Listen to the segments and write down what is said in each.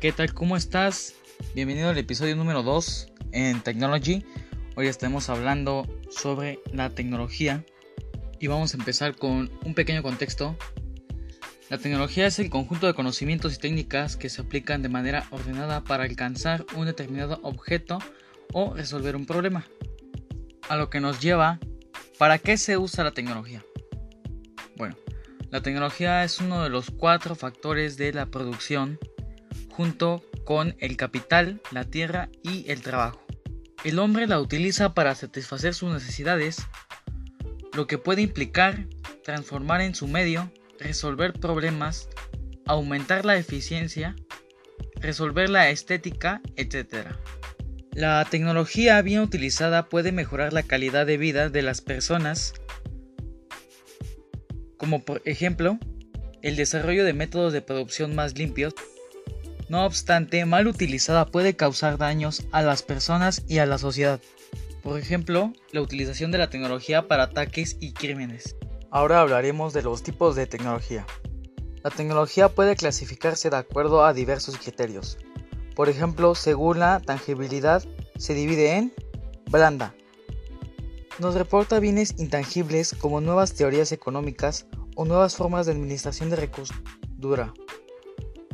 ¿Qué tal? ¿Cómo estás? Bienvenido al episodio número 2 en Technology. Hoy estamos hablando sobre la tecnología y vamos a empezar con un pequeño contexto. La tecnología es el conjunto de conocimientos y técnicas que se aplican de manera ordenada para alcanzar un determinado objeto o resolver un problema. A lo que nos lleva, ¿para qué se usa la tecnología? Bueno, la tecnología es uno de los cuatro factores de la producción junto con el capital, la tierra y el trabajo. El hombre la utiliza para satisfacer sus necesidades, lo que puede implicar transformar en su medio, resolver problemas, aumentar la eficiencia, resolver la estética, etc. La tecnología bien utilizada puede mejorar la calidad de vida de las personas, como por ejemplo el desarrollo de métodos de producción más limpios, no obstante, mal utilizada puede causar daños a las personas y a la sociedad. Por ejemplo, la utilización de la tecnología para ataques y crímenes. Ahora hablaremos de los tipos de tecnología. La tecnología puede clasificarse de acuerdo a diversos criterios. Por ejemplo, según la tangibilidad, se divide en blanda. Nos reporta bienes intangibles como nuevas teorías económicas o nuevas formas de administración de recursos. Dura.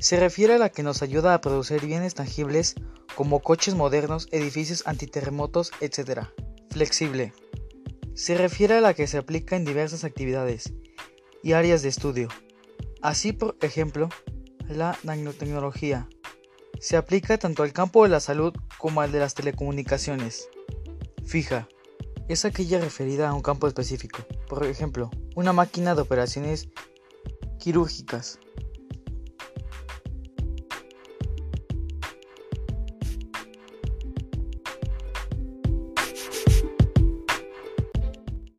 Se refiere a la que nos ayuda a producir bienes tangibles como coches modernos, edificios antiterremotos, etc. Flexible. Se refiere a la que se aplica en diversas actividades y áreas de estudio. Así, por ejemplo, la nanotecnología. Se aplica tanto al campo de la salud como al de las telecomunicaciones. Fija. Es aquella referida a un campo específico. Por ejemplo, una máquina de operaciones quirúrgicas.